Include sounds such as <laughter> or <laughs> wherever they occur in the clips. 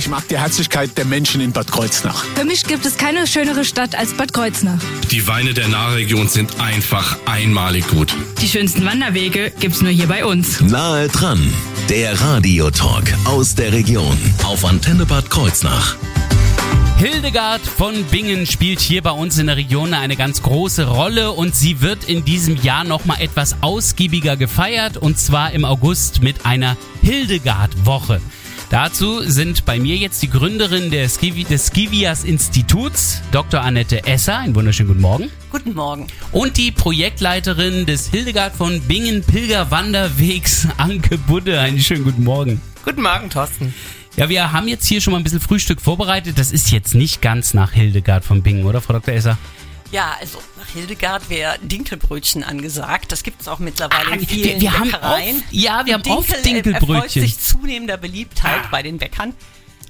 Ich mag die Herzlichkeit der Menschen in Bad Kreuznach. Für mich gibt es keine schönere Stadt als Bad Kreuznach. Die Weine der Nahregion sind einfach einmalig gut. Die schönsten Wanderwege gibt's nur hier bei uns. Nahe dran, der Radiotalk aus der Region auf Antenne Bad Kreuznach. Hildegard von Bingen spielt hier bei uns in der Region eine ganz große Rolle und sie wird in diesem Jahr nochmal etwas ausgiebiger gefeiert und zwar im August mit einer Hildegard-Woche. Dazu sind bei mir jetzt die Gründerin des, Skivi, des Skivias Instituts, Dr. Annette Esser. Einen wunderschönen guten Morgen. Guten Morgen. Und die Projektleiterin des Hildegard von Bingen Pilgerwanderwegs, <laughs> Anke Budde. Einen schönen guten Morgen. Guten Morgen, Thorsten. Ja, wir haben jetzt hier schon mal ein bisschen Frühstück vorbereitet. Das ist jetzt nicht ganz nach Hildegard von Bingen, oder, Frau Dr. Esser? Ja, also nach Hildegard wäre Dinkelbrötchen angesagt. Das gibt es auch mittlerweile Ah, in wir- vielen wir haben Bäckereien. oft- ja, wir haben Dinkel oft erfreut Dinkelbrötchen. sich zunehmender Beliebtheit bei den Bäckern.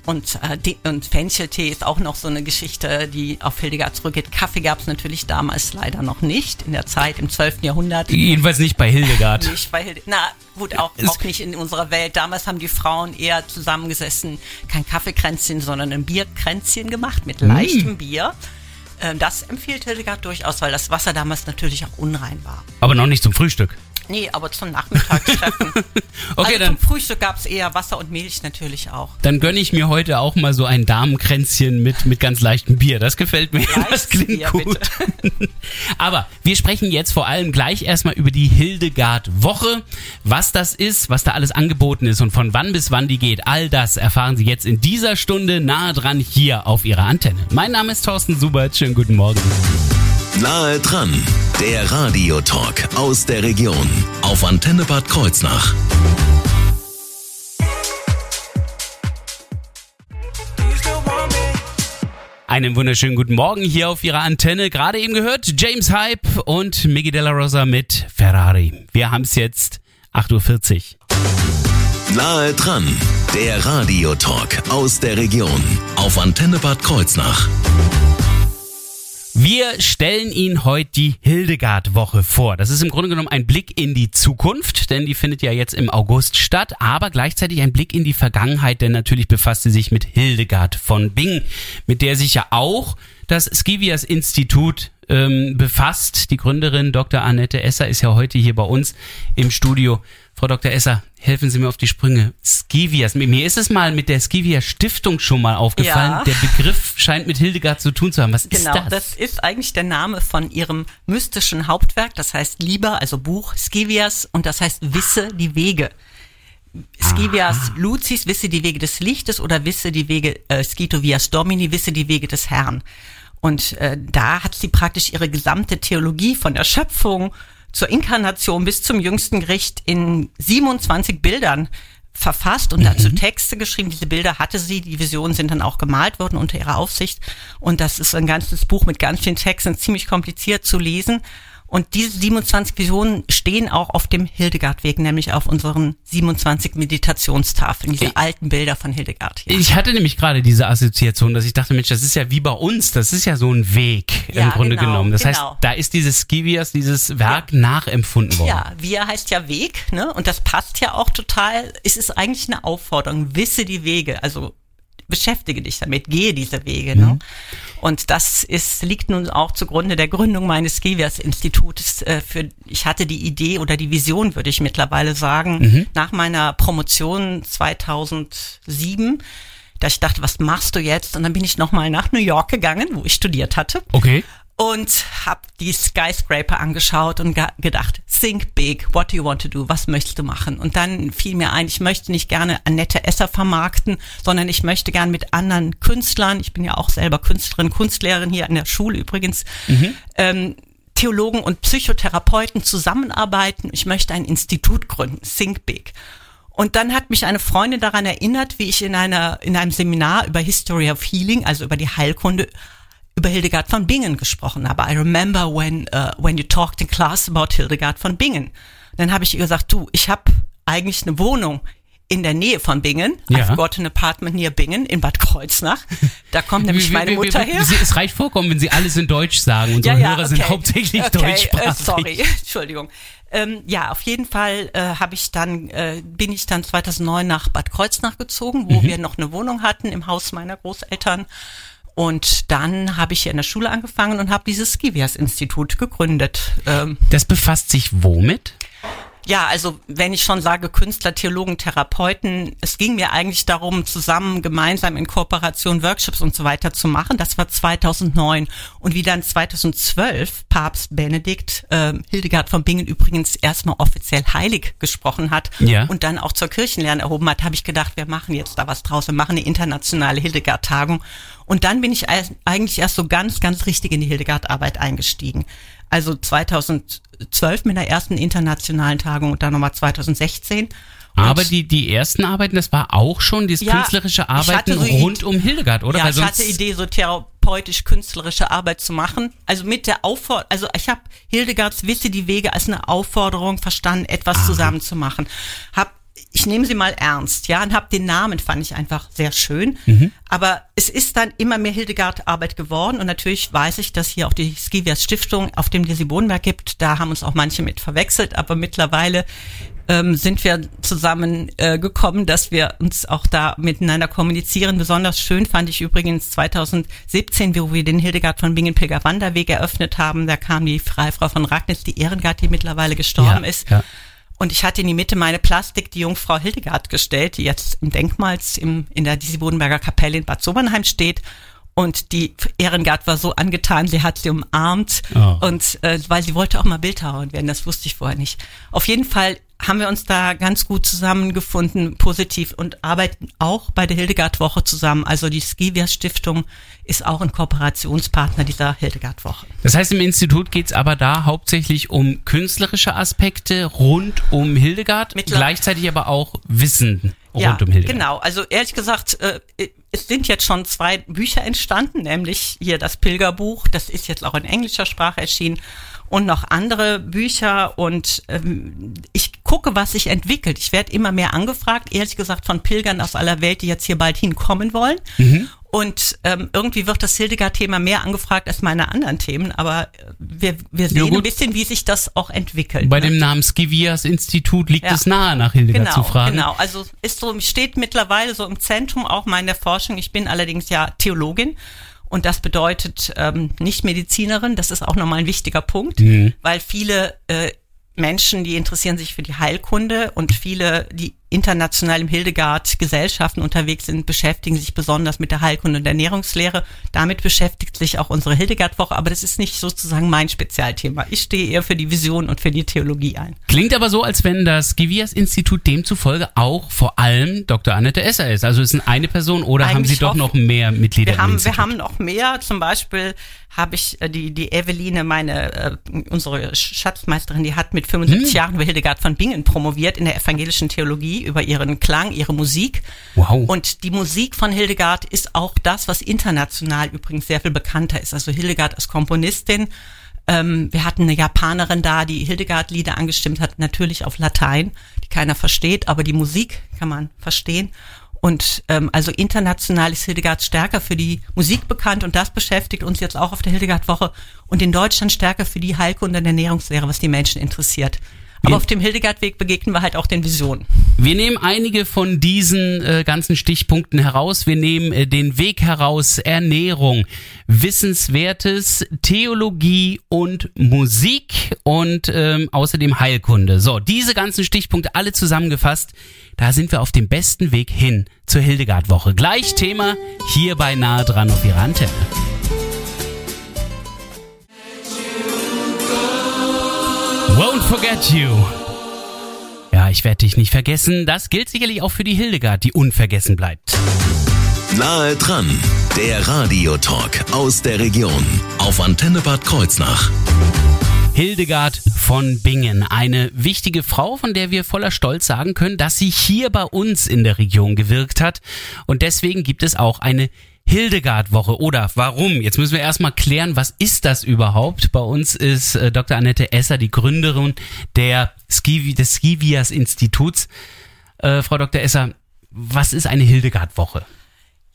Und, äh, und Fencheltee ist auch noch so eine Geschichte, die auf Hildegard zurückgeht. Kaffee gab es natürlich damals leider noch nicht, in der Zeit im 12. Jahrhundert. Jedenfalls nicht bei Hildegard. Nicht bei Hilde. Na gut, auch, Es- auch nicht in unserer Welt. Damals haben die Frauen eher zusammengesessen, kein Kaffeekränzchen, sondern ein Bierkränzchen gemacht mit leichtem Bier. Ähm, Das empfiehlt Hildegard durchaus, weil das Wasser damals natürlich auch unrein war. Aber noch nicht zum Frühstück. Nee, aber zum Nachmittagstreffen. <laughs> Okay, also dann, zum Frühstück gab es eher Wasser und Milch natürlich auch. dann gönne ich mir heute auch mal so ein Damenkränzchen mit, mit ganz leichtem Bier. Das gefällt mir. Das Leichtes klingt Bier, gut. <laughs> Aber wir sprechen jetzt vor allem gleich erstmal über die Hildegard-Woche. Was das ist, was da alles angeboten ist und von wann bis wann die geht. All das erfahren Sie jetzt in dieser Stunde nahe dran hier auf Ihrer Antenne. Mein Name ist Thorsten Subert. Schönen guten Morgen. Nahe dran, der Radiotalk aus der Region auf Antenne Bad Kreuznach. Einen wunderschönen guten Morgen hier auf Ihrer Antenne. Gerade eben gehört James Hype und Miggy Della Rosa mit Ferrari. Wir haben es jetzt 8.40 Uhr. Nahe dran, der Radiotalk aus der Region auf Antenne Bad Kreuznach. Wir stellen Ihnen heute die Hildegard-Woche vor. Das ist im Grunde genommen ein Blick in die Zukunft, denn die findet ja jetzt im August statt, aber gleichzeitig ein Blick in die Vergangenheit, denn natürlich befasst sie sich mit Hildegard von Bingen, mit der sich ja auch das Skivias Institut ähm, befasst. Die Gründerin Dr. Annette Esser ist ja heute hier bei uns im Studio. Frau Dr. Esser, helfen Sie mir auf die Sprünge. Skivias. Mir ist es mal mit der Skivia Stiftung schon mal aufgefallen. Ja. Der Begriff scheint mit Hildegard zu tun zu haben. Was Genau, ist das? das ist eigentlich der Name von ihrem mystischen Hauptwerk, das heißt Liber, also Buch, Scivias, und das heißt Wisse die Wege. Scivias Lucis, wisse die Wege des Lichtes oder wisse die Wege, äh, vias Domini, wisse die Wege des Herrn. Und äh, da hat sie praktisch ihre gesamte Theologie von der Schöpfung zur Inkarnation bis zum jüngsten Gericht in 27 Bildern verfasst und dazu Texte geschrieben. Diese Bilder hatte sie, die Visionen sind dann auch gemalt worden unter ihrer Aufsicht. Und das ist ein ganzes Buch mit ganz vielen Texten, ziemlich kompliziert zu lesen. Und diese 27 Visionen stehen auch auf dem Hildegardweg, nämlich auf unseren 27 Meditationstafeln, diese alten Bilder von Hildegard. hier. Ich hatte nämlich gerade diese Assoziation, dass ich dachte, Mensch, das ist ja wie bei uns, das ist ja so ein Weg im Ja, Grunde genau, genommen. Das heißt, genau. da ist dieses Skivias, dieses Werk nachempfunden worden. Ja, wir heißt ja Weg, ne? Und das passt ja auch total. Es ist eigentlich eine Aufforderung. Wisse die Wege. Also beschäftige dich damit, gehe diese Wege. Ne? Und das ist, liegt nun auch zugrunde der Gründung meines Skivias-Institutes. Äh, für, ich hatte die Idee oder die Vision, würde ich mittlerweile sagen, nach meiner Promotion 2007, da ich dachte, was machst du jetzt? Und dann bin ich nochmal nach New York gegangen, wo ich studiert hatte Okay. Und habe die Skyscraper angeschaut und ge gedacht, think big, what do you want to do, was möchtest du machen? Und dann fiel mir ein, ich möchte nicht gerne Annette Esser vermarkten, sondern ich möchte gern mit anderen Künstlern, ich bin ja auch selber Künstlerin, Kunstlehrerin hier an der Schule übrigens, ähm, Theologen und Psychotherapeuten zusammenarbeiten. Ich möchte ein Institut gründen, Think Big. Und dann hat mich eine Freundin daran erinnert, wie ich in einer, in einem Seminar über History of Healing, also über die Heilkunde, über Hildegard von Bingen gesprochen habe. I remember when, uh, when you talked in class about Hildegard von Bingen. Dann habe ich ihr gesagt, du, ich habe eigentlich eine Wohnung in der Nähe von Bingen. Ja. I've got an apartment near Bingen in Bad Kreuznach. Da kommt nämlich meine Mutter her. Sie, es reicht vorkommen, wenn Sie alles in Deutsch sagen. Unsere Hörer sind hauptsächlich okay, deutschsprachig. Äh, sorry, <laughs> Entschuldigung. Ähm, ja, auf jeden Fall äh, habe ich dann äh, bin ich dann 2009 nach Bad Kreuznach gezogen, Mhm. wo wir noch eine Wohnung hatten im Haus meiner Großeltern. Und dann habe ich hier in der Schule angefangen und habe dieses Skivias-Institut gegründet. Ähm, Das befasst sich womit? ja, also wenn ich schon sage Künstler, Theologen, Therapeuten, es ging mir eigentlich darum, zusammen, gemeinsam in Kooperation Workshops und so weiter zu machen. Das war 2009. Und wie dann 2012 Papst Benedikt äh, Hildegard von Bingen übrigens erstmal offiziell heilig gesprochen hat Ja. und dann auch zur Kirchenlehre erhoben hat, habe ich gedacht, wir machen jetzt da was draus. Wir machen eine internationale Hildegard-Tagung. Und dann bin ich eigentlich erst so ganz, ganz richtig in die Hildegard-Arbeit eingestiegen. Also 2012 mit der ersten internationalen Tagung und dann nochmal 2016. Und Aber die, die ersten Arbeiten, das war auch schon dieses Ja, künstlerische Arbeiten so die- rund um Hildegard, oder? Ja, Weil ich hatte Idee, so therapeutisch-künstlerische Arbeit zu machen. Also mit der Aufforderung, also ich habe Hildegards Wisse die Wege als eine Aufforderung verstanden, etwas zusammen zu machen. Hab, ich nehme sie mal ernst, ja, und habe den Namen, fand ich einfach sehr schön. Aber es ist dann immer mehr Hildegard-Arbeit geworden und natürlich weiß ich, dass hier auch die Skivias Stiftung auf dem Desi Bodenberg gibt. Da haben uns auch manche mit verwechselt, aber mittlerweile ähm, sind wir zusammen äh, gekommen, dass wir uns auch da miteinander kommunizieren. Besonders schön fand ich übrigens 2017, wo wir den Hildegard von Bingen Pilger Wanderweg eröffnet haben. Da kam die Freifrau von Ragnitz, die Ehrengard, die mittlerweile gestorben Ja, ist. ja. Und ich hatte in die Mitte meine Plastik, die Jungfrau Hildegard gestellt, die jetzt im Denkmals im, in der Disi-Bodenberger Kapelle in Bad Sobernheim steht. Und die Ehrengard war so angetan, sie hat sie umarmt Oh. und äh, weil sie wollte auch mal Bildhauerin werden, das wusste ich vorher nicht. Auf jeden Fall haben wir uns da ganz gut zusammengefunden, positiv und arbeiten auch bei der Hildegard-Woche zusammen. Also die Skivias Stiftung ist auch ein Kooperationspartner dieser Hildegard-Woche. Das heißt, im Institut geht's aber da hauptsächlich um künstlerische Aspekte rund um Hildegard, Mittler- gleichzeitig aber auch Wissen rund ja, um Hildegard. Genau, also ehrlich gesagt, äh, es sind jetzt schon zwei Bücher entstanden, nämlich hier das Pilgerbuch, das ist jetzt auch in englischer Sprache erschienen und noch andere Bücher und ähm, ich gucke, was sich entwickelt. Ich werde immer mehr angefragt, ehrlich gesagt von Pilgern aus aller Welt, die jetzt hier bald hinkommen wollen. Mhm. Und ähm, irgendwie wird das Hildegard-Thema mehr angefragt als meine anderen Themen, aber äh, wir, wir sehen gut. ein bisschen, wie sich das auch entwickelt. Bei ne? dem Namen Skivias Institut liegt Ja. es nahe, nach Hildegard genau, zu fragen. Genau, also ist so, steht mittlerweile so im Zentrum auch meiner Forschung. Ich bin allerdings ja Theologin und das bedeutet ähm, nicht Medizinerin. Das ist auch nochmal ein wichtiger Punkt, Mhm. weil viele äh, Menschen, die interessieren sich für die Heilkunde und viele, die international im Hildegard Gesellschaften unterwegs sind, beschäftigen sich besonders mit der Heilkunde und Ernährungslehre. Damit beschäftigt sich auch unsere Hildegard-Woche, aber das ist nicht sozusagen mein Spezialthema. Ich stehe eher für die Vision und für die Theologie ein. Klingt aber so, als wenn das Skivias Institut demzufolge auch vor allem Dr. Annette Esser ist. Also ist es eine Person oder haben Eigentlich Sie doch noch mehr Mitglieder Wir im haben, wir Institut? haben noch mehr. Zum Beispiel habe ich äh, die, die Eveline, meine, äh, unsere Schatzmeisterin, die hat mit 75 Hm. Jahren über Hildegard von Bingen promoviert in der evangelischen Theologie über ihren Klang, ihre Musik. Wow. Und die Musik von Hildegard ist auch das, was international übrigens sehr viel bekannter ist. Also Hildegard als Komponistin. Ähm, wir hatten eine Japanerin da, die Hildegard-Lieder angestimmt hat, natürlich auf Latein, die keiner versteht, aber die Musik kann man verstehen. Und ähm, also international ist Hildegard stärker für die Musik bekannt und das beschäftigt uns jetzt auch auf der Hildegard-Woche und in Deutschland stärker für die Heilkunde und Ernährungslehre, was die Menschen interessiert. Aber Wir- auf dem Hildegard-Weg begegnen wir halt auch den Visionen. Wir nehmen einige von diesen äh, ganzen Stichpunkten heraus. Wir nehmen äh, den Weg heraus, Ernährung, Wissenswertes, Theologie und Musik und ähm, außerdem Heilkunde. So, diese ganzen Stichpunkte alle zusammengefasst, da sind wir auf dem besten Weg hin zur Hildegard-Woche. Gleich Thema hier bei Nahe dran auf Ihrer Antenne. Forget you. Ja, ich werde dich nicht vergessen. Das gilt sicherlich auch für die Hildegard, die unvergessen bleibt. Nahe dran, der Radiotalk aus der Region auf Antenne Bad Kreuznach. Hildegard von Bingen, eine wichtige Frau, von der wir voller Stolz sagen können, dass sie hier bei uns in der Region gewirkt hat. Und deswegen gibt es auch eine Hildegard-Woche. Oder warum? Jetzt müssen wir erstmal klären, was ist das überhaupt? Bei uns ist äh, Dr. Annette Esser die Gründerin der Skivi, des Skivias-Instituts. Äh, Frau Dr. Esser, was ist eine Hildegard-Woche?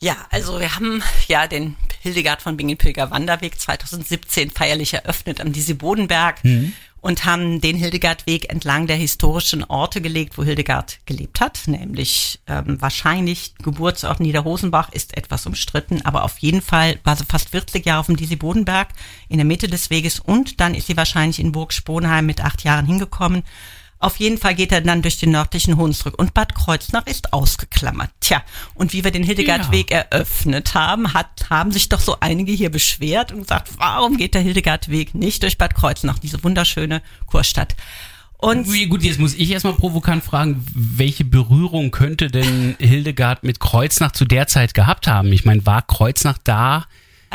Ja, also wir haben ja den Hildegard von Bingen-Pilger Wanderweg 2017 feierlich eröffnet am Disi Bodenberg mhm. und haben den Hildegardweg entlang der historischen Orte gelegt, wo Hildegard gelebt hat, nämlich ähm, wahrscheinlich Geburtsort Niederhosenbach ist etwas umstritten, aber auf jeden Fall war sie fast 40 Jahre auf dem Disi Bodenberg in der Mitte des Weges und dann ist sie wahrscheinlich in Burg Sponheim mit acht Jahren hingekommen auf jeden Fall geht er dann durch den nördlichen Hunsrück und Bad Kreuznach ist ausgeklammert. Tja, und wie wir den Hildegardweg ja. eröffnet haben, hat, haben sich doch so einige hier beschwert und gesagt, warum geht der Hildegardweg nicht durch Bad Kreuznach, diese wunderschöne Kurstadt? Und Wie gut, jetzt muss ich erstmal provokant fragen, welche Berührung könnte denn Hildegard mit Kreuznach zu der Zeit gehabt haben? Ich meine, war Kreuznach da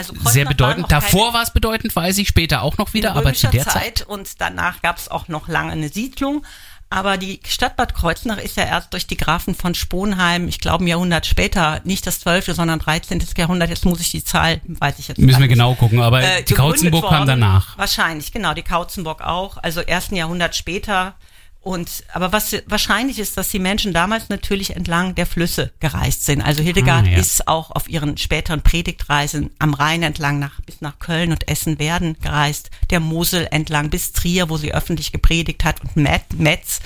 also sehr bedeutend. Davor war es bedeutend, weiß ich, später auch noch wieder, aber zu der Zeit. Zeit. Und danach gab es auch noch lange eine Siedlung. Aber die Stadt Bad Kreuznach ist ja erst durch die Grafen von Sponheim, ich glaube ein Jahrhundert später, nicht das 12., sondern 13. Jahrhundert, jetzt muss ich die Zahl, weiß ich jetzt nicht. Müssen wir genau gucken, aber äh, die Kautzenburg kam danach. Wahrscheinlich, genau, die Kautzenburg auch, also ersten Jahrhundert später und aber was wahrscheinlich ist, dass die Menschen damals natürlich entlang der Flüsse gereist sind. Also Hildegard ah, ja. ist auch auf ihren späteren Predigtreisen am Rhein entlang nach bis nach Köln und Essen-Werden gereist, der Mosel entlang bis Trier, wo sie öffentlich gepredigt hat und Metz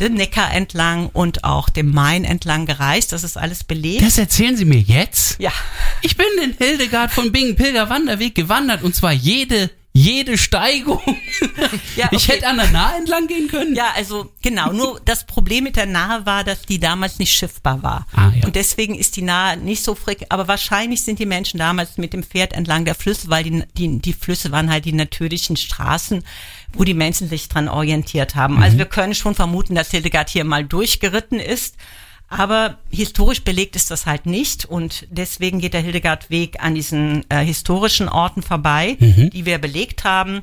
den Neckar entlang und auch dem Main entlang gereist. Das ist alles belegt. Das erzählen Sie mir jetzt? Ja. Ich bin den Hildegard von Bingen Pilger Wanderweg gewandert und zwar jede jede Steigung. <laughs> Ja, okay. Ich hätte an der Nahe entlang gehen können. Ja, also genau. Nur das Problem mit der Nahe war, dass die damals nicht schiffbar war. Ah, ja. Und deswegen ist die Nahe nicht so frick. Aber wahrscheinlich sind die Menschen damals mit dem Pferd entlang der Flüsse, weil die, die, die Flüsse waren halt die natürlichen Straßen, wo die Menschen sich dran orientiert haben. Also mhm. Also wir können schon vermuten, dass Hildegard hier mal durchgeritten ist. Aber historisch belegt ist das halt nicht und deswegen geht der Hildegardweg an diesen äh, historischen Orten vorbei, mhm. die wir belegt haben.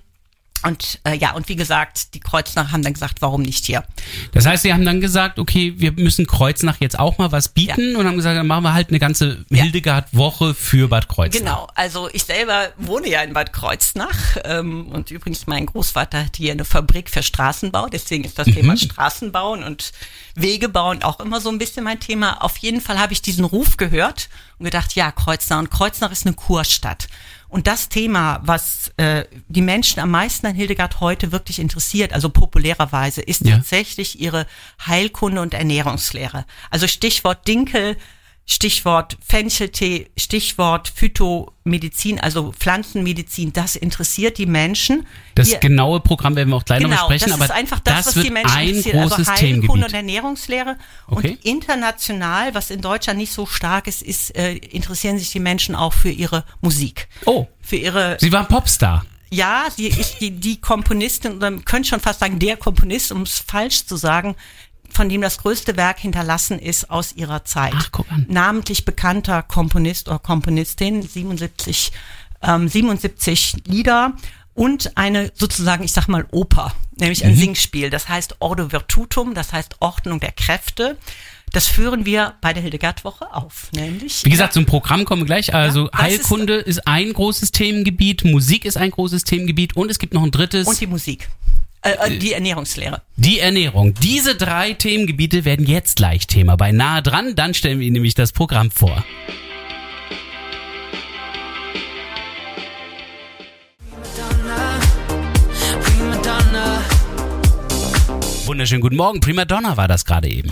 Und äh, ja, und wie gesagt, die Kreuznach haben dann gesagt, warum nicht hier? Das heißt, sie haben dann gesagt, okay, wir müssen Kreuznach jetzt auch mal was bieten ja. und haben gesagt, dann machen wir halt eine ganze ja. Hildegard-Woche für Bad Kreuznach. Genau, also ich selber wohne ja in Bad Kreuznach ähm, und übrigens mein Großvater hat hier eine Fabrik für Straßenbau, deswegen ist das mhm. Thema Straßenbauen und Wege bauen auch immer so ein bisschen mein Thema. Auf jeden Fall habe ich diesen Ruf gehört und gedacht, ja, Kreuznach und Kreuznach ist eine Kurstadt. Und das Thema, was äh, die Menschen am meisten an Hildegard heute wirklich interessiert, also populärerweise, ist ja. tatsächlich ihre Heilkunde und Ernährungslehre. Also Stichwort Dinkel, Stichwort Fencheltee, Stichwort Phytomedizin, also Pflanzenmedizin, das interessiert die Menschen. Das Hier, genaue Programm werden wir auch gleich genau, noch besprechen, das aber ist einfach das, das was die Menschen ein interessiert. Also großes also Heilkunde und Ernährungslehre. Okay. Und international, was in Deutschland nicht so stark ist, ist äh, interessieren sich die Menschen auch für ihre Musik. Oh. Für ihre. Sie war Popstar. Ja, ist die, die Komponistin, oder man könnte schon fast sagen, der Komponist, um es falsch zu sagen, von dem das größte Werk hinterlassen ist aus ihrer Zeit. Ach, guck an. Namentlich bekannter Komponist oder Komponistin, 77, ähm, 77 Lieder und eine sozusagen, ich sag mal, Oper, nämlich ein mhm. Singspiel. Das heißt Ordo Virtutum, das heißt Ordnung der Kräfte. Das führen wir bei der Hildegard-Woche auf, nämlich. Wie gesagt, zum Programm kommen wir gleich. Also ja, Heilkunde ist, ist, ein großes Themengebiet, Musik ist ein großes Themengebiet und es gibt noch ein drittes. Und die Musik. Äh, äh, die Ernährungslehre. Die Ernährung. Diese drei Themengebiete werden jetzt gleich Thema bei Nahe dran. Dann stellen wir Ihnen nämlich das Programm vor. Wunderschönen guten Morgen. Prima Donna war das gerade eben.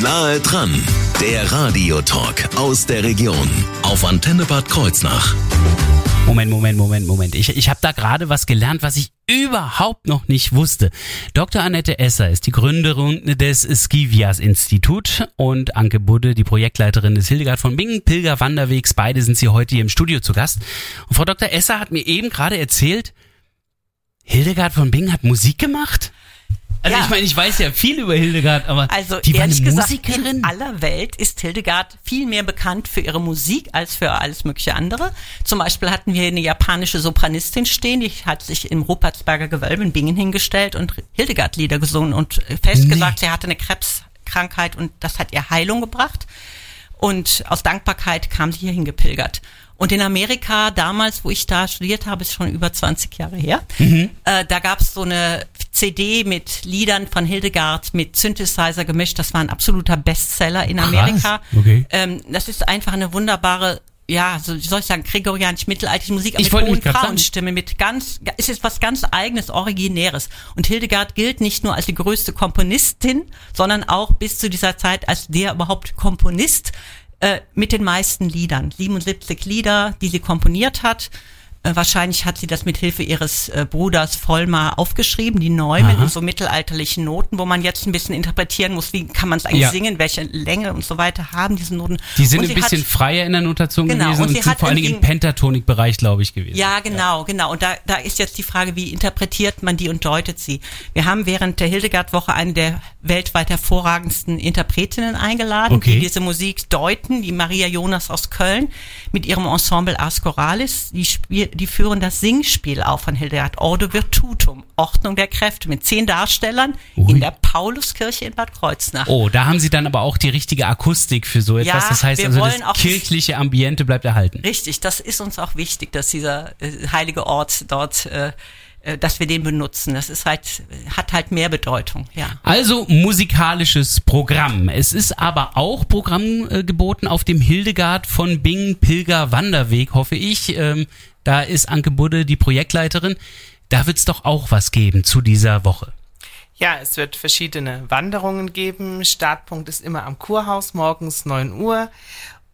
Nahe dran, der Radiotalk aus der Region auf Antenne Bad Kreuznach. Moment, Moment, Moment, Moment. Ich, ich habe da gerade was gelernt, was ich überhaupt noch nicht wusste. Dr. Annette Esser ist die Gründerin des Skivias Institut und Anke Budde, die Projektleiterin des Hildegard von Bingen Pilger Wanderwegs. Beide sind sie heute hier im Studio zu Gast. Und Frau Dr. Esser hat mir eben gerade erzählt, Hildegard von Bingen hat Musik gemacht? Also ja. ich meine, ich weiß ja viel über Hildegard, aber also die ehrlich war eine gesagt, Musikerin? in aller Welt ist Hildegard viel mehr bekannt für ihre Musik als für alles mögliche andere. Zum Beispiel hatten wir eine japanische Sopranistin stehen, die hat sich im Rupertsberger Gewölbe in Bingen hingestellt und Hildegard-Lieder gesungen und festgesagt, nee. sie hatte eine Krebskrankheit und das hat ihr Heilung gebracht. Und aus Dankbarkeit kam sie hier hingepilgert. Und in Amerika, damals, wo ich da studiert habe, ist schon über 20 Jahre her, mhm. äh, da gab es so eine CD mit Liedern von Hildegard mit Synthesizer gemischt. Das war ein absoluter Bestseller in Amerika. Okay. Ähm, das ist einfach eine wunderbare ja, so soll ich sagen, gregorianisch-mittelalterliche Musik Ich mit hohen. Frauenstimme, mit ganz, es ist was ganz eigenes, originäres. Und Hildegard gilt nicht nur als die größte Komponistin, sondern auch bis zu dieser Zeit als der überhaupt Komponist äh, mit den meisten Liedern. 77 Lieder, die sie komponiert hat. Äh, wahrscheinlich hat sie das mit Hilfe ihres äh, Bruders Vollmar aufgeschrieben, die Neumen Aha. in so mittelalterlichen Noten, wo man jetzt ein bisschen interpretieren muss, wie kann man es eigentlich Ja. singen, welche Länge und so weiter haben diese Noten. Die sind Und ein bisschen hat, freier in der Notation Genau, gewesen und und, sind vor allen Dingen im Pentatonik-Bereich, glaube ich, gewesen. Ja, genau, genau. Und da, da ist jetzt die Frage, wie interpretiert man die und deutet sie? Wir haben während der Hildegard-Woche eine der weltweit hervorragendsten Interpretinnen eingeladen, Okay. die diese Musik deuten, die Maria Jonas aus Köln mit ihrem Ensemble Ars Choralis. Die, spiel, die führen das Singspiel auf von Hildegard, Ordo Virtutum, Ordnung der Kräfte, mit zehn Darstellern Ui. in der Pauluskirche in Bad Kreuznach. Oh, da haben sie dann aber auch die richtige Akustik für so etwas. Ja, das heißt also, das kirchliche Ambiente bleibt erhalten. Richtig, das ist uns auch wichtig, dass dieser äh, heilige Ort dort, äh, dass wir den benutzen. Das ist halt, hat halt mehr Bedeutung, ja. Also musikalisches Programm. Es ist aber auch Programm äh, geboten auf dem Hildegard von Bingen Pilger Wanderweg, hoffe ich. Ähm, da ist Anke Budde die Projektleiterin. Da wird's doch auch was geben zu dieser Woche. Ja, es wird verschiedene Wanderungen geben. Startpunkt ist immer am Kurhaus, morgens 9 Uhr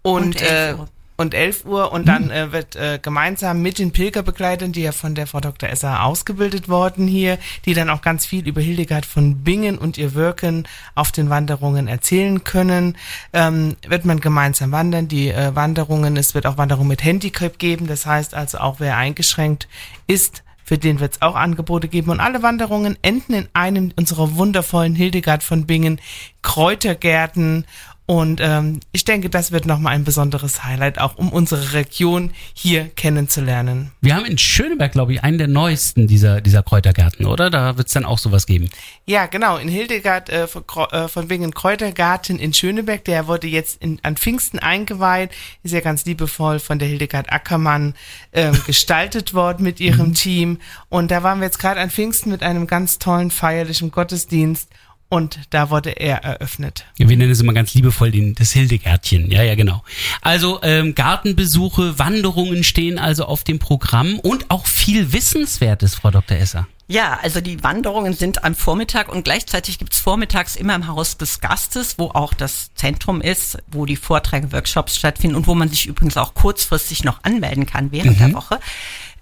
und, Und 11 äh, Uhr. Und 11 Uhr. Und dann äh, wird äh, gemeinsam mit den Pilgerbegleitern, die ja von der Frau Dr. Esser ausgebildet worden hier, die dann auch ganz viel über Hildegard von Bingen und ihr Wirken auf den Wanderungen erzählen können, ähm, wird man gemeinsam wandern. Die äh, Wanderungen, es wird auch Wanderungen mit Handicap geben. Das heißt also auch, wer eingeschränkt ist, für den wird es auch Angebote geben. Und alle Wanderungen enden in einem unserer wundervollen Hildegard von Bingen Kräutergärten. Und ähm, ich denke, das wird nochmal ein besonderes Highlight, auch um unsere Region hier kennenzulernen. Wir haben in Schöneberg, glaube ich, einen der neuesten dieser, dieser Kräutergärten, oder? Da wird's dann auch sowas geben. Ja, genau, in Hildegard äh, von, äh, von Bingen Kräutergarten in Schöneberg, der wurde jetzt in, an Pfingsten eingeweiht, ist ja ganz liebevoll von der Hildegard Ackermann ähm, <laughs> gestaltet worden mit ihrem Team. Und da waren wir jetzt gerade an Pfingsten mit einem ganz tollen feierlichen Gottesdienst und da wurde er eröffnet. Ja, wir nennen es immer ganz liebevoll den, das Hildegärtchen. Ja, ja, genau. Also ähm, Gartenbesuche, Wanderungen stehen also auf dem Programm und auch viel Wissenswertes, Frau Dr. Esser. Ja, also die Wanderungen sind am Vormittag und gleichzeitig gibt's vormittags immer im Haus des Gastes, wo auch das Zentrum ist, wo die Vorträge, Workshops stattfinden und wo man sich übrigens auch kurzfristig noch anmelden kann während der Woche,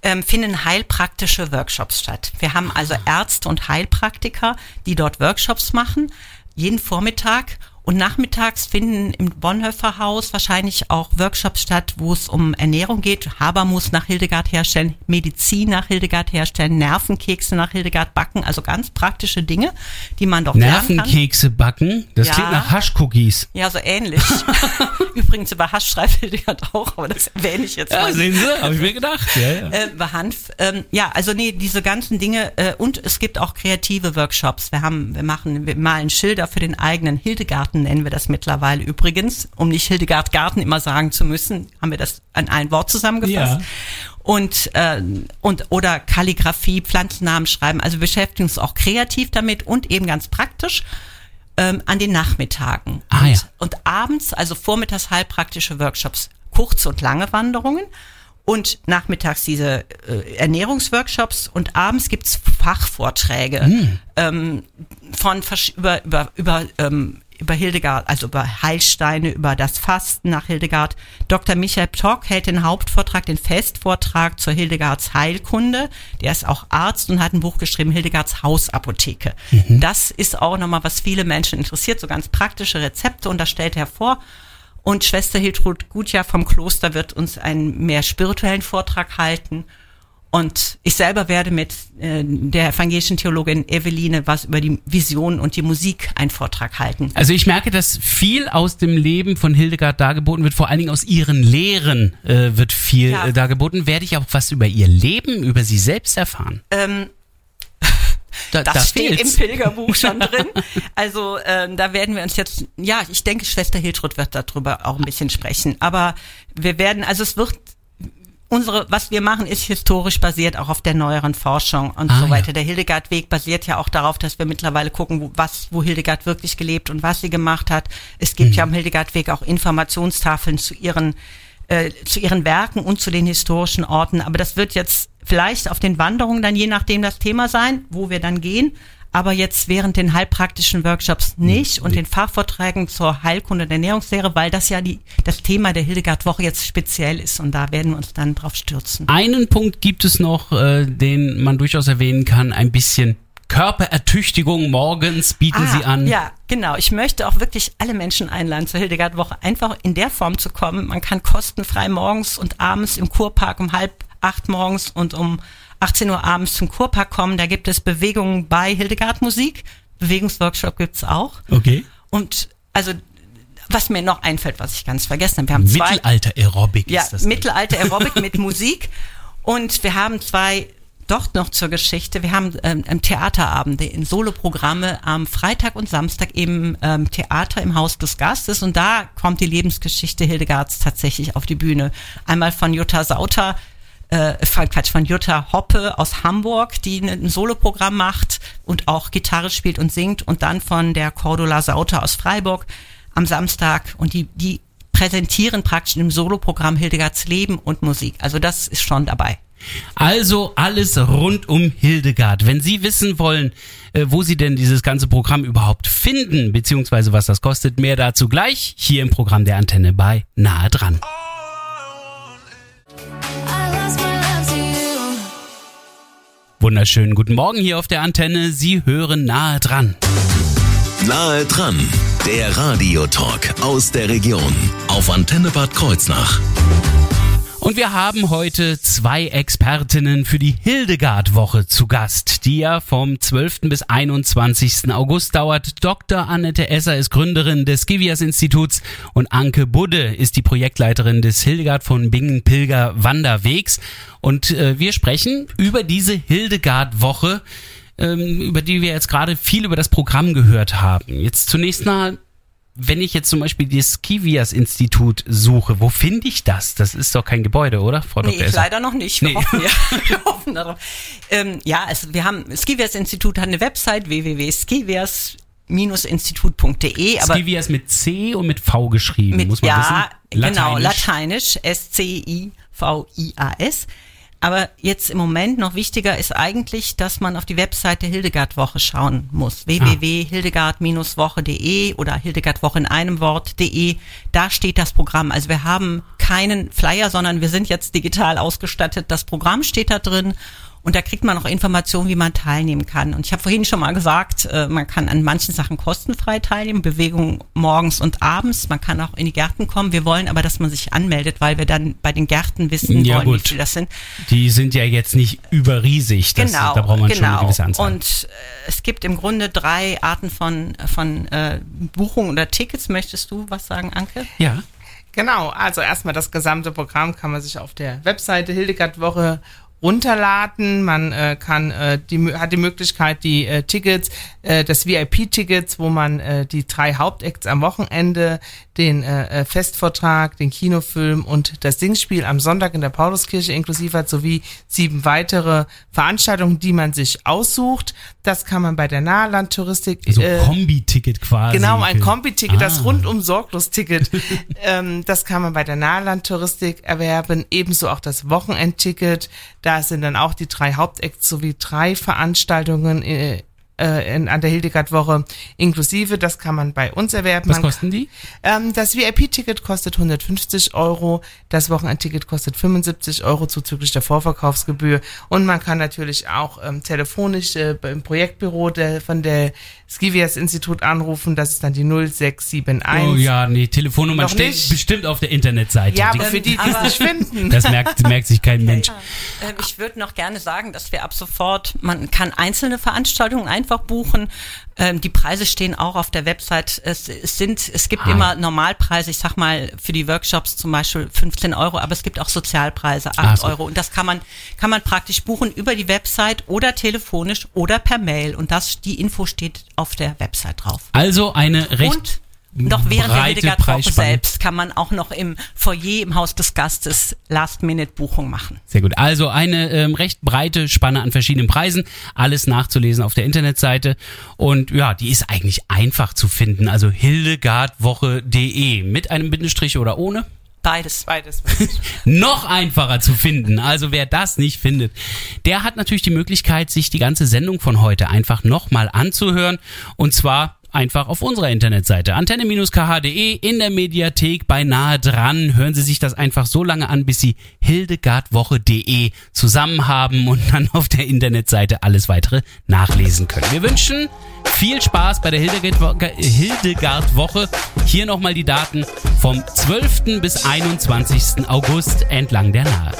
ähm, finden heilpraktische Workshops statt. Wir haben also Ärzte und Heilpraktiker, die dort Workshops machen, jeden Vormittag und nachmittags finden im Bonhoeffer Haus wahrscheinlich auch Workshops statt, wo es um Ernährung geht. Habermus nach Hildegard herstellen, Medizin nach Hildegard herstellen, Nervenkekse nach Hildegard backen. Also ganz praktische Dinge, die man doch. Nervenkekse backen, das Ja. klingt nach Haschcookies. Ja, so ähnlich. <laughs> <laughs> Übrigens über Hasch schreibt Hildegard auch, aber das erwähne ich jetzt Ja, mal. sehen Sie, habe ich mir gedacht. Ja, ja. Äh, Hanf. Ähm, ja, also nee, diese ganzen Dinge äh, und es gibt auch kreative Workshops. Wir haben, wir machen, wir malen Schilder für den eigenen Hildegarten, nennen wir das mittlerweile übrigens, um nicht Hildegard Garten immer sagen zu müssen, haben wir das an ein Wort zusammengefasst. Ja. Und, äh, und oder Kalligrafie, Pflanzennamen schreiben. Also wir beschäftigen uns auch kreativ damit und eben ganz praktisch ähm, an den Nachmittagen. Ah, und, ja. und abends, also vormittags heilpraktische Workshops, kurze und lange Wanderungen und nachmittags diese äh, Ernährungsworkshops und abends gibt's Fachvorträge Hm. ähm, von über über über ähm, über Hildegard, also über Heilsteine, über das Fasten nach Hildegard. Dr. Michael Ptock hält den Hauptvortrag, den Festvortrag zur Hildegards Heilkunde. Der ist auch Arzt und hat ein Buch geschrieben, Hildegards Hausapotheke. Das ist auch nochmal, was viele Menschen interessiert, so ganz praktische Rezepte und das stellt er vor. Und Schwester Hiltrud Gutjahr vom Kloster wird uns einen mehr spirituellen Vortrag halten. Und ich selber werde mit äh, der evangelischen Theologin Eveline was über die Vision und die Musik einen Vortrag halten. Also ich merke, dass viel aus dem Leben von Hildegard dargeboten wird, vor allen Dingen aus ihren Lehren äh, wird viel Ja. äh, dargeboten. Werde ich auch was über ihr Leben, über sie selbst erfahren? Ähm, Da, das da steht fehlt's. im Pilgerbuch schon drin. Also ähm, da werden wir uns jetzt, ja, ich denke, Schwester Hiltrud wird darüber auch ein bisschen sprechen. Aber wir werden, also es wird unsere, was wir machen, ist historisch basiert auch auf der neueren Forschung und Ah, so weiter. ja. Der Hildegard-Weg basiert ja auch darauf, dass wir mittlerweile gucken, wo, was, wo Hildegard wirklich gelebt und was sie gemacht hat. Es gibt ja am Hildegard-Weg auch Informationstafeln zu ihren äh, zu ihren Werken und zu den historischen Orten. Aber das wird jetzt vielleicht auf den Wanderungen dann je nachdem das Thema sein, wo wir dann gehen. Aber jetzt während den heilpraktischen Workshops nicht und den Fachvorträgen zur Heilkunde der Ernährungslehre, weil das ja die, das Thema der Hildegard-Woche jetzt speziell ist und da werden wir uns dann drauf stürzen. Einen Punkt gibt es noch, äh, den man durchaus erwähnen kann, ein bisschen Körperertüchtigung morgens bieten Sie an. Ah, Ja, genau. Ich möchte auch wirklich alle Menschen einladen, zur Hildegard-Woche einfach in der Form zu kommen. Man kann kostenfrei morgens und abends im Kurpark um halb acht morgens und um 18 Uhr abends zum Kurpark kommen. Da gibt es Bewegungen bei Hildegard Musik. Bewegungsworkshop gibt's auch. Okay. Und also, was mir noch einfällt, was ich ganz vergessen habe. Wir haben zwei, Mittelalter-Aerobic ja, ist das. Mittelalter Aerobic mit <laughs> Musik. Und wir haben zwei, doch noch zur Geschichte, wir haben ähm, ähm, Theaterabende in Soloprogramme am Freitag und Samstag im ähm, Theater im Haus des Gastes. Und da kommt die Lebensgeschichte Hildegards tatsächlich auf die Bühne. Einmal von Jutta Sauter, äh, Quatsch, von Jutta Hoppe aus Hamburg, die ein Soloprogramm macht und auch Gitarre spielt und singt. Und dann von der Cordula Sauter aus Freiburg am Samstag. Und die, die präsentieren praktisch im Soloprogramm Hildegards Leben und Musik. Also das ist schon dabei. Also alles rund um Hildegard. Wenn Sie wissen wollen, äh, wo Sie denn dieses ganze Programm überhaupt finden, beziehungsweise was das kostet, mehr dazu gleich hier im Programm der Antenne bei Nahe dran. Wunderschönen guten Morgen hier auf der Antenne. Sie hören Nahe dran. Nahe dran, der Radiotalk aus der Region auf Antenne Bad Kreuznach. Und wir haben heute zwei Expertinnen für die Hildegard-Woche zu Gast, die ja vom 12. bis 21. August dauert. Dr. Annette Esser ist Gründerin des Givias-Instituts und Anke Budde ist die Projektleiterin des Hildegard von Bingen Pilger Wanderwegs. Und äh, wir sprechen über diese Hildegard-Woche, ähm, über die wir jetzt gerade viel über das Programm gehört haben. Jetzt zunächst mal wenn ich jetzt zum Beispiel das Kivias-Institut suche, wo finde ich das? Das ist doch kein Gebäude, oder, Frau Nee, Dr. ich Esser? leider noch nicht. Wir Nee. hoffen, ja, <laughs> wir hoffen darauf. Ähm, ja, also wir haben, das Skivias-Institut hat eine Website www.skivias-institut.de, aber Skivias mit C und mit V geschrieben, mit, muss man ja, wissen. genau, lateinisch, S-C-I-V-I-A-S. Aber jetzt im Moment noch wichtiger ist eigentlich, dass man auf die Webseite Hildegard-Woche schauen muss. www.hildegard-woche.de oder Hildegard-Woche in einem Wort.de. Da steht das Programm. Also wir haben keinen Flyer, sondern wir sind jetzt digital ausgestattet. Das Programm steht da drin. Und da kriegt man auch Informationen, wie man teilnehmen kann. Und ich habe vorhin schon mal gesagt, äh, man kann an manchen Sachen kostenfrei teilnehmen, Bewegung morgens und abends. Man kann auch in die Gärten kommen. Wir wollen aber, dass man sich anmeldet, weil wir dann bei den Gärten wissen Ja, wollen, gut. wie viel das sind. Die sind ja jetzt nicht überriesig. Das, genau, Da braucht man schon eine genau. gewisse Anzahl. Und äh, es gibt im Grunde drei Arten von, von äh, Buchungen oder Tickets. Möchtest du was sagen, Anke? ja. Genau, also erstmal das gesamte Programm kann man sich auf der Webseite Hildegard Woche runterladen. Man äh, kann äh, die hat die Möglichkeit, die äh, Tickets, äh, das VIP-Tickets, wo man äh, die drei Hauptacts am Wochenende, den äh, äh, Festvortrag, den Kinofilm und das Singspiel am Sonntag in der Pauluskirche inklusive hat, sowie sieben weitere Veranstaltungen, die man sich aussucht. Das kann man bei der Nahlandtouristik So äh, Kombi-Ticket quasi. Genau, ein Kombi-Ticket, das Ah. rundum Sorglos-Ticket. <laughs> ähm, das kann man bei der Nahlandtouristik erwerben, ebenso auch das Wochenendticket. Da sind dann auch die drei Hauptacts sowie drei Veranstaltungen äh, äh, in, an der Hildegard-Woche inklusive. Das kann man bei uns erwerben. Was Man- kosten die? ähm, das VIP-Ticket kostet 150 Euro, das Wochenendticket kostet 75 Euro zuzüglich der Vorverkaufsgebühr und man kann natürlich auch ähm, telefonisch äh, im Projektbüro der, von der Skivias Institut anrufen, das ist dann die 0671. Oh ja, nee, Telefonnummer Noch steht nicht? bestimmt auf der Internetseite. Ja, Die- aber für die, die es nicht finden. das merkt, merkt sich kein Mensch. Äh, Ich würde noch gerne sagen, dass wir ab sofort, man kann einzelne Veranstaltungen einfach buchen. Ähm, Die Preise stehen auch auf der Website. Es, es sind, es gibt Ah. immer Normalpreise. Ich sag mal für die Workshops zum Beispiel 15 Euro, aber es gibt auch Sozialpreise 8 Ah, so. Euro. Und das kann man kann man praktisch buchen über die Website oder telefonisch oder per Mail. Und das die Info steht auf der Website drauf. Also eine recht Und Doch während der Hildegard-Woche selbst kann man auch noch im Foyer im Haus des Gastes Last-Minute-Buchung machen. Sehr gut. Also eine ähm, recht breite Spanne an verschiedenen Preisen. Alles nachzulesen auf der Internetseite. Und ja, die ist eigentlich einfach zu finden. Also hildegardwoche.de mit einem Bindestrich oder ohne. Beides. Beides. <laughs> noch einfacher zu finden. Also wer das nicht findet, der hat natürlich die Möglichkeit, sich die ganze Sendung von heute einfach nochmal anzuhören. Und zwar einfach auf unserer Internetseite antenne-kh.de in der Mediathek beinahe dran. Hören Sie sich das einfach so lange an, bis Sie hildegardwoche.de zusammen haben und dann auf der Internetseite alles weitere nachlesen können. Wir wünschen viel Spaß bei der Hildegard- Hildegard-Woche. Hier nochmal die Daten vom 12. bis 21. August entlang der Nahe.